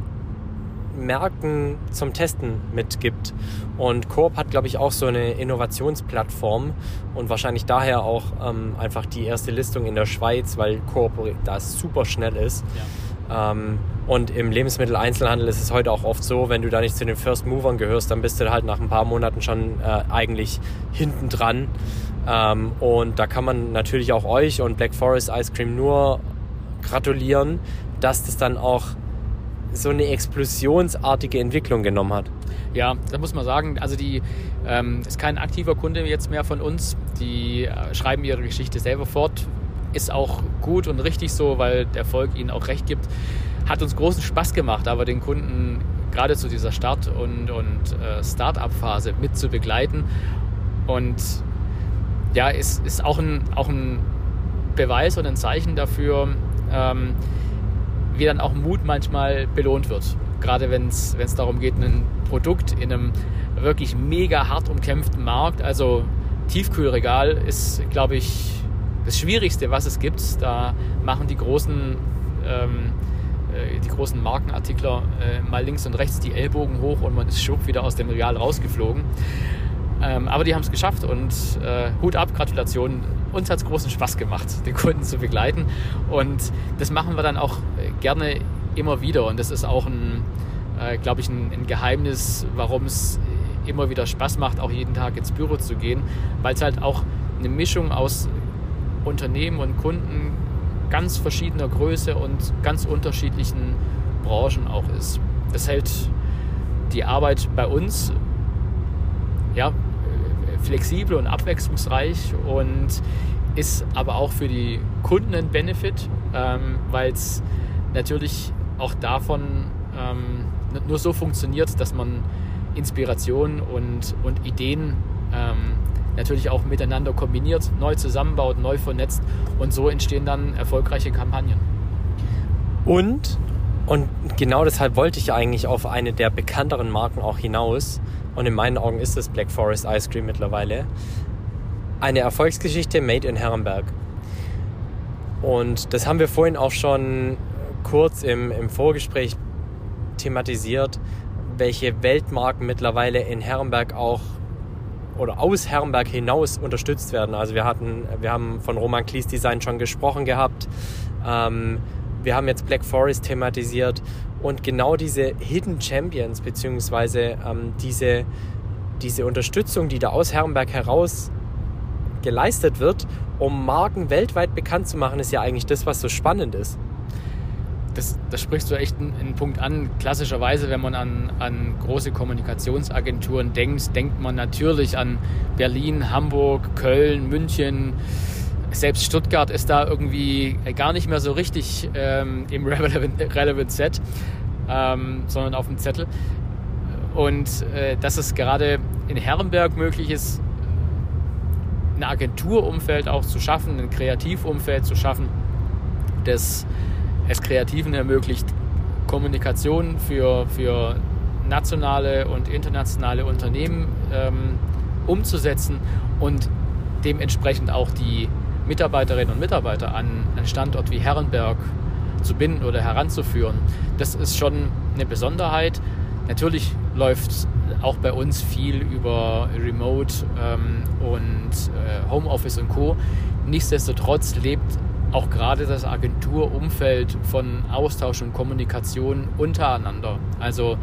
Märkten zum Testen mitgibt. Und Coop hat, glaube ich, auch so eine Innovationsplattform und wahrscheinlich daher auch ähm, einfach die erste Listung in der Schweiz, weil Coop da super schnell ist. Ja. Ähm, und im Lebensmitteleinzelhandel ist es heute auch oft so, wenn du da nicht zu den First Movern gehörst, dann bist du halt nach ein paar Monaten schon äh, eigentlich hinten dran. Ähm, und da kann man natürlich auch euch und Black Forest Ice Cream nur gratulieren, dass das dann auch so eine explosionsartige Entwicklung genommen hat. Ja, da muss man sagen, also die ähm, ist kein aktiver Kunde jetzt mehr von uns. Die äh, schreiben ihre Geschichte selber fort. Ist auch gut und richtig so, weil der Erfolg ihnen auch recht gibt. Hat uns großen Spaß gemacht, aber den Kunden gerade zu dieser Start- und, und äh, Start-up-Phase mit zu begleiten. Und ja, ist, ist auch, ein, auch ein Beweis und ein Zeichen dafür, ähm, wie dann auch Mut manchmal belohnt wird. Gerade wenn es darum geht, ein Produkt in einem wirklich mega hart umkämpften Markt, also Tiefkühlregal ist, glaube ich, das Schwierigste, was es gibt. Da machen die großen, ähm, äh, die großen Markenartikler äh, mal links und rechts die Ellbogen hoch und man ist schub wieder aus dem Regal rausgeflogen. Ähm, aber die haben es geschafft und äh, Hut ab, Gratulation. Uns hat es großen Spaß gemacht, den Kunden zu begleiten. Und das machen wir dann auch äh, gerne immer wieder. Und das ist auch ein, äh, glaube ich, ein, ein Geheimnis, warum es immer wieder Spaß macht, auch jeden Tag ins Büro zu gehen, weil es halt auch eine Mischung aus Unternehmen und Kunden ganz verschiedener Größe und ganz unterschiedlichen Branchen auch ist. Das hält die Arbeit bei uns ja, flexibel und abwechslungsreich und ist aber auch für die Kunden ein Benefit, ähm, weil es natürlich auch davon ähm, nur so funktioniert, dass man Inspiration und, und Ideen ähm, natürlich auch miteinander kombiniert, neu zusammenbaut, neu vernetzt und so entstehen dann erfolgreiche Kampagnen. Und, und genau deshalb wollte ich eigentlich auf eine der bekannteren Marken auch hinaus, und in meinen Augen ist es Black Forest Ice Cream mittlerweile, eine Erfolgsgeschichte made in Herrenberg. Und das haben wir vorhin auch schon kurz im, im Vorgespräch thematisiert, welche Weltmarken mittlerweile in Herrenberg auch oder aus Herrenberg hinaus unterstützt werden. Also wir hatten, wir haben von Roman Klies Design schon gesprochen gehabt. Ähm, wir haben jetzt Black Forest thematisiert und genau diese Hidden Champions beziehungsweise ähm, diese, diese Unterstützung, die da aus Herrenberg heraus geleistet wird, um Marken weltweit bekannt zu machen, ist ja eigentlich das, was so spannend ist. Das, das sprichst du echt einen, Punkt an. Klassischerweise, wenn man an, an große Kommunikationsagenturen denkt, denkt man natürlich an Berlin, Hamburg, Köln, München. Selbst Stuttgart ist da irgendwie gar nicht mehr so richtig ähm, im Relevant, Relevant Set, ähm, sondern auf dem Zettel. Und äh, dass es gerade in Herrenberg möglich ist, ein Agenturumfeld auch zu schaffen, ein Kreativumfeld zu schaffen, das es Kreativen ermöglicht, Kommunikation für, für nationale und internationale Unternehmen ähm, umzusetzen und dementsprechend auch die Mitarbeiterinnen und Mitarbeiter an einen Standort wie Herrenberg zu binden oder heranzuführen. Das ist schon eine Besonderheit. Natürlich läuft auch bei uns viel über Remote ähm, und äh, Homeoffice und Co. Nichtsdestotrotz lebt auch gerade das Agenturumfeld von Austausch und Kommunikation untereinander. Also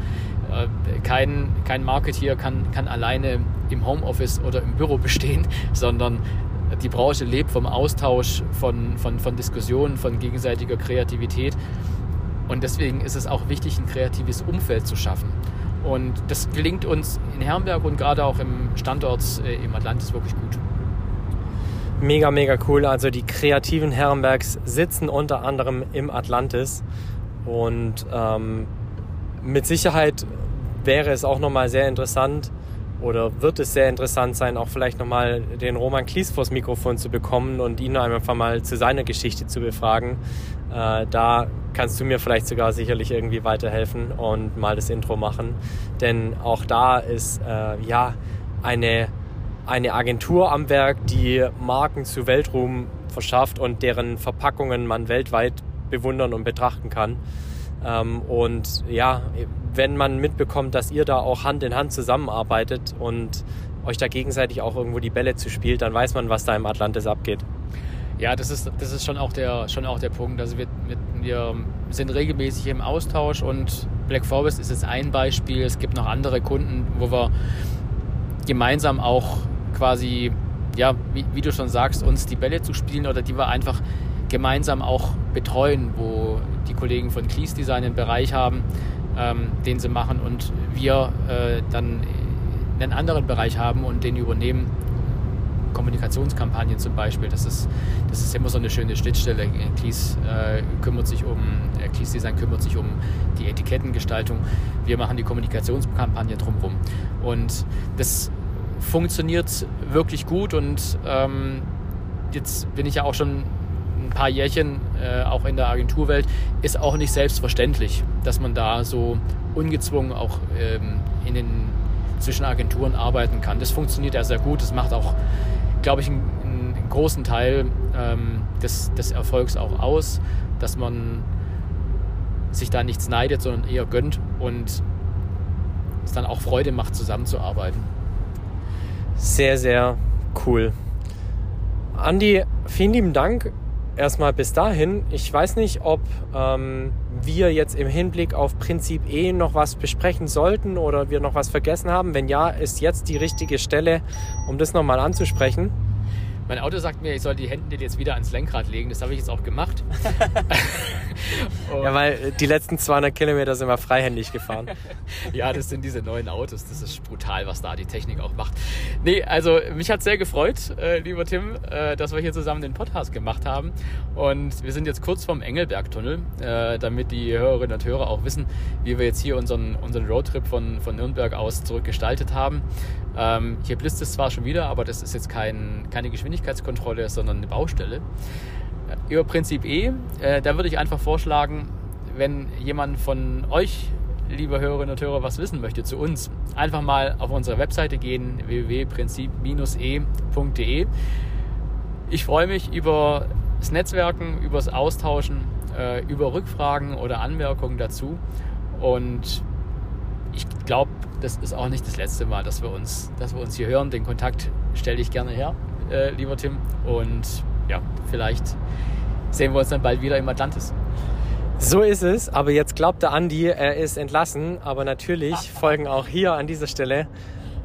äh, kein, kein Marketeer kann, kann alleine im Homeoffice oder im Büro bestehen, sondern die Branche lebt vom Austausch, von, von, von Diskussionen, von gegenseitiger Kreativität. Und deswegen ist es auch wichtig, ein kreatives Umfeld zu schaffen. Und das gelingt uns in Herrenberg und gerade auch im Standort äh, im Atlantis wirklich gut. Mega, mega cool. Also die kreativen Herrenbergs sitzen unter anderem im Atlantis. Und ähm, mit Sicherheit wäre es auch nochmal sehr interessant oder wird es sehr interessant sein, auch vielleicht nochmal den Roman Klies vors Mikrofon zu bekommen und ihn einfach mal zu seiner Geschichte zu befragen. Äh, da kannst du mir vielleicht sogar sicherlich irgendwie weiterhelfen und mal das Intro machen. Denn auch da ist äh, ja eine, eine Agentur am Werk, die Marken zu Weltruhm verschafft und deren Verpackungen man weltweit bewundern und betrachten kann. Ähm, und ja, wenn man mitbekommt, dass ihr da auch Hand in Hand zusammenarbeitet und euch da gegenseitig auch irgendwo die Bälle zu spielt, dann weiß man, was da im Atlantis abgeht. Ja, das ist, das ist schon, auch der, schon auch der Punkt. Also wir, wir sind regelmäßig im Austausch und Black Forest ist jetzt ein Beispiel. Es gibt noch andere Kunden, wo wir gemeinsam auch quasi, ja, wie, wie du schon sagst, uns die Bälle zu spielen oder die wir einfach gemeinsam auch betreuen, wo die Kollegen von Cleese Design einen Bereich haben, ähm, den sie machen und wir äh, dann einen anderen Bereich haben und den übernehmen Kommunikationskampagnen zum Beispiel. Das ist, das ist immer so eine schöne Schnittstelle. Cleese äh, kümmert sich um, äh, Design kümmert sich um die Etikettengestaltung. Wir machen die Kommunikationskampagne drumherum. Und das funktioniert wirklich gut und ähm, jetzt bin ich ja auch schon ein paar Jährchen äh, auch in der Agenturwelt, ist auch nicht selbstverständlich, dass man da so ungezwungen auch ähm, in den zwischen Agenturen arbeiten kann. Das funktioniert ja sehr gut. Das macht auch glaube ich, einen, einen, großen Teil ähm, des, des Erfolgs auch aus, dass man sich da nichts neidet, sondern eher gönnt und es dann auch Freude macht, zusammenzuarbeiten. Sehr, sehr cool. Andi, vielen lieben Dank erstmal bis dahin. Ich weiß nicht, ob ähm, wir jetzt im Hinblick auf Prinzip E noch was besprechen sollten oder wir noch was vergessen haben. Wenn ja, ist jetzt die richtige Stelle, um das nochmal anzusprechen. Mein Auto sagt mir, ich soll die Hände jetzt wieder ans Lenkrad legen. Das habe ich jetzt auch gemacht. ja, weil die letzten 200 Kilometer sind wir freihändig gefahren. ja, das sind diese neuen Autos. Das ist brutal, was da die Technik auch macht. Nee, also mich hat sehr gefreut, äh, lieber Tim, äh, dass wir hier zusammen den Podcast gemacht haben. Und wir sind jetzt kurz vorm Engelbergtunnel, äh, damit die Hörerinnen und Hörer auch wissen, wie wir jetzt hier unseren, unseren Roadtrip von, von Nürnberg aus zurückgestaltet haben. Ähm, hier blitzt es zwar schon wieder, aber das ist jetzt kein, keine Geschwindigkeitskontrolle, sondern eine Baustelle. Äh, über Prinzip E, äh, da würde ich einfach vorschlagen, wenn jemand von euch, liebe Hörerinnen und Hörer, was wissen möchte zu uns, einfach mal auf unsere Webseite gehen, www.prinzip-e.de. Ich freue mich über das Netzwerken, über das Austauschen, äh, über Rückfragen oder Anmerkungen dazu. Und ich glaube, das ist auch nicht das letzte Mal, dass wir uns, dass wir uns hier hören. Den Kontakt stelle ich gerne her, äh, lieber Tim. Und ja, vielleicht sehen wir uns dann bald wieder im Atlantis. So ist es, aber jetzt glaubt der Andi, er ist entlassen, aber natürlich folgen auch hier an dieser Stelle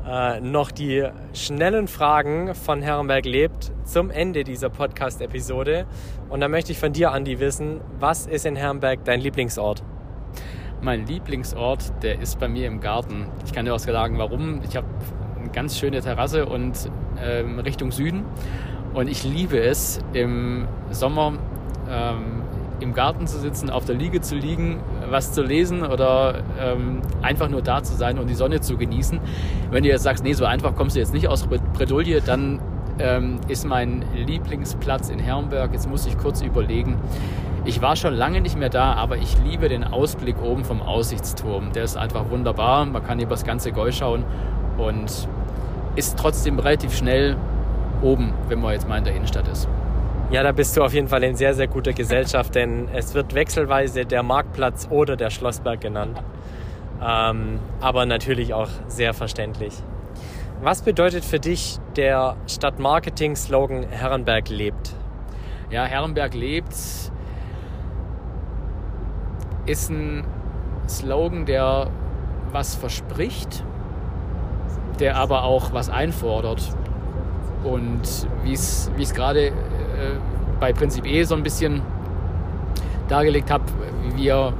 äh, noch die schnellen Fragen von Herrenberg lebt zum Ende dieser Podcast-Episode. Und da möchte ich von dir, Andi, wissen, was ist in Herrenberg dein Lieblingsort? Mein Lieblingsort, der ist bei mir im Garten. Ich kann dir auch sagen, warum. Ich habe eine ganz schöne Terrasse und ähm, Richtung Süden. Und ich liebe es, im Sommer ähm, im Garten zu sitzen, auf der Liege zu liegen, was zu lesen oder ähm, einfach nur da zu sein und die Sonne zu genießen. Wenn du jetzt sagst, nee, so einfach kommst du jetzt nicht aus Bredouille, dann ähm, ist mein Lieblingsplatz in Herrenberg. Jetzt muss ich kurz überlegen. Ich war schon lange nicht mehr da, aber ich liebe den Ausblick oben vom Aussichtsturm. Der ist einfach wunderbar. Man kann über das ganze Gäu schauen und ist trotzdem relativ schnell oben, wenn man jetzt mal in der Innenstadt ist. Ja, da bist du auf jeden Fall in sehr, sehr guter Gesellschaft, denn es wird wechselweise der Marktplatz oder der Schlossberg genannt. Ähm, aber natürlich auch sehr verständlich. Was bedeutet für dich der Stadtmarketing-Slogan Herrenberg lebt? Ja, Herrenberg lebt ist ein Slogan, der was verspricht, der aber auch was einfordert. Und wie es gerade äh, bei Prinzip E so ein bisschen dargelegt habe, wie wir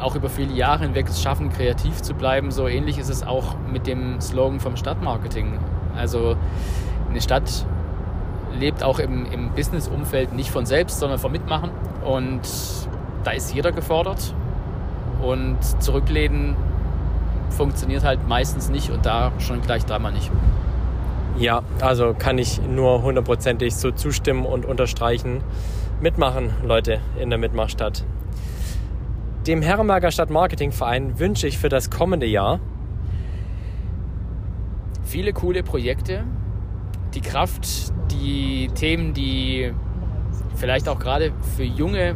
auch über viele Jahre hinweg es schaffen, kreativ zu bleiben, so ähnlich ist es auch mit dem Slogan vom Stadtmarketing. Also eine Stadt lebt auch im, im Business-Umfeld nicht von selbst, sondern vom Mitmachen. Und da ist jeder gefordert. Und zurücklehnen funktioniert halt meistens nicht und da schon gleich dreimal nicht. Ja, also kann ich nur hundertprozentig so zustimmen und unterstreichen. Mitmachen, Leute, in der Mitmachstadt. Dem Herrenberger Stadtmarketingverein wünsche ich für das kommende Jahr viele coole Projekte, die Kraft, die Themen, die vielleicht auch gerade für junge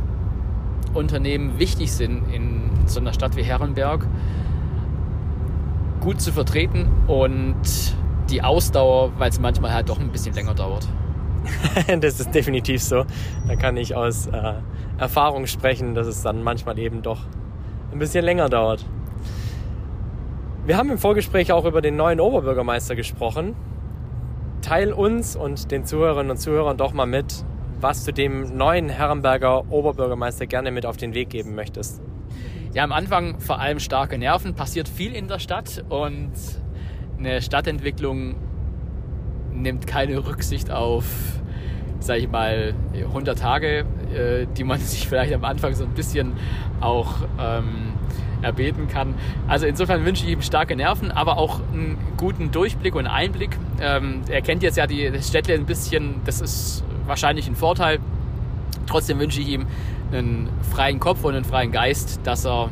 Unternehmen wichtig sind in so einer Stadt wie Herrenberg, gut zu vertreten und die Ausdauer, weil es manchmal halt doch ein bisschen länger dauert. das ist definitiv so. Da kann ich aus äh, Erfahrung sprechen, dass es dann manchmal eben doch ein bisschen länger dauert. Wir haben im Vorgespräch auch über den neuen Oberbürgermeister gesprochen. Teil uns und den Zuhörerinnen und Zuhörern doch mal mit, was du dem neuen Herrenberger Oberbürgermeister gerne mit auf den Weg geben möchtest. Ja, am Anfang vor allem starke Nerven, passiert viel in der Stadt und eine Stadtentwicklung nimmt keine Rücksicht auf, sage ich mal, 100 Tage, äh, die man sich vielleicht am Anfang so ein bisschen auch ähm, erbeten kann. Also insofern wünsche ich ihm starke Nerven, aber auch einen guten Durchblick und Einblick. Ähm, er kennt jetzt ja die Städte ein bisschen, das ist wahrscheinlich ein Vorteil. Trotzdem wünsche ich ihm einen freien Kopf und einen freien Geist, dass er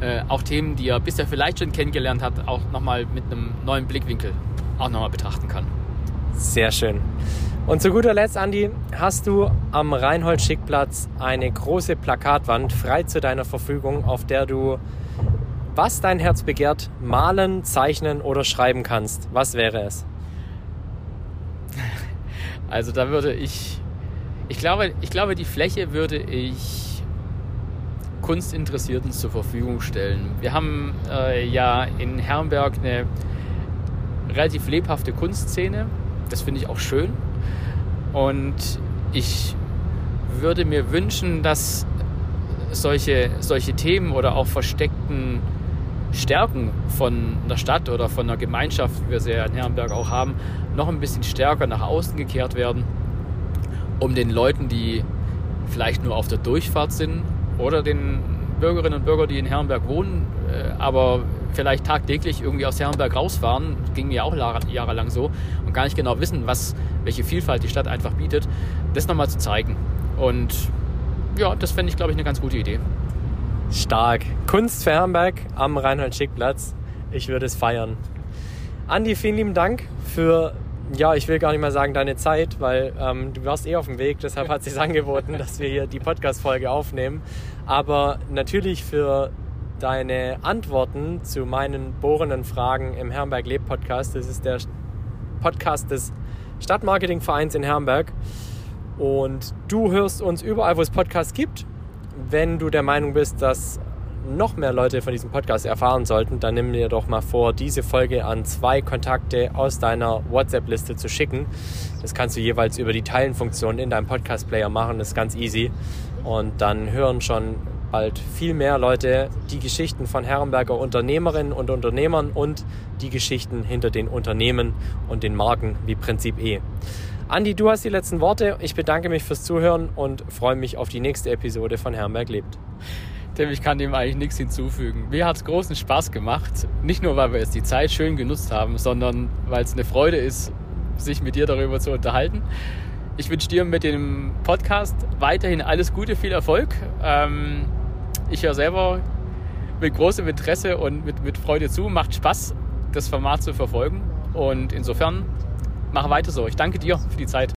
äh, auch Themen, die er bisher vielleicht schon kennengelernt hat, auch nochmal mit einem neuen Blickwinkel auch nochmal betrachten kann. Sehr schön. Und zu guter Letzt, Andi, hast du am Reinhold-Schick-Platz eine große Plakatwand frei zu deiner Verfügung, auf der du, was dein Herz begehrt, malen, zeichnen oder schreiben kannst. Was wäre es? Also da würde ich, ich glaube, ich glaube, die Fläche würde ich Kunstinteressierten zur Verfügung stellen. Wir haben äh, ja in Herrenberg eine relativ lebhafte Kunstszene. Das finde ich auch schön. Und ich würde mir wünschen, dass solche, solche Themen oder auch versteckten Stärken von einer Stadt oder von einer Gemeinschaft, wie wir sie ja in Herrenberg auch haben, noch ein bisschen stärker nach außen gekehrt werden, um den Leuten, die vielleicht nur auf der Durchfahrt sind oder den Bürgerinnen und Bürgern, die in Herrenberg wohnen, äh, aber vielleicht tagtäglich irgendwie aus Herrenberg rausfahren, ging mir auch jahrelang so und gar nicht genau wissen, was, welche Vielfalt die Stadt einfach bietet, das nochmal zu zeigen. Und ja, das fände ich, glaube ich, eine ganz gute Idee. Stark. Kunst für Herrenberg am Reinhold-Schick-Platz. Ich würde es feiern. Andi, vielen lieben Dank für, ja, ich will gar nicht mal sagen deine Zeit, weil ähm, du warst eh auf dem Weg, deshalb hat es sich angeboten, dass wir hier die Podcast-Folge aufnehmen. Aber natürlich für deine Antworten zu meinen bohrenden Fragen im Herrenberg Leb Podcast. Das ist der Podcast des Stadtmarketingvereins in Herrenberg. Und du hörst uns überall, wo es Podcasts gibt wenn du der Meinung bist, dass noch mehr Leute von diesem Podcast erfahren sollten, dann nimm dir doch mal vor, diese Folge an zwei Kontakte aus deiner WhatsApp-Liste zu schicken. Das kannst du jeweils über die Teilen-Funktion in deinem Podcast-Player machen. Das ist ganz easy. Und dann hören schon bald viel mehr Leute die Geschichten von Herrenberger Unternehmerinnen und Unternehmern und die Geschichten hinter den Unternehmen und den Marken wie Prinzip E. Andi, du hast die letzten Worte. Ich bedanke mich fürs Zuhören und freue mich auf die nächste Episode von Herrenberg lebt. Tim, ich kann dem eigentlich nichts hinzufügen. Mir hat es großen Spaß gemacht. Nicht nur, weil wir jetzt die Zeit schön genutzt haben, sondern weil es eine Freude ist, sich mit dir darüber zu unterhalten. Ich wünsche dir mit dem Podcast weiterhin alles Gute, viel Erfolg. Ähm, ich höre selber mit großem Interesse und mit, mit Freude zu. Macht Spaß, das Format zu verfolgen. Und insofern, mach weiter so. Ich danke dir für die Zeit.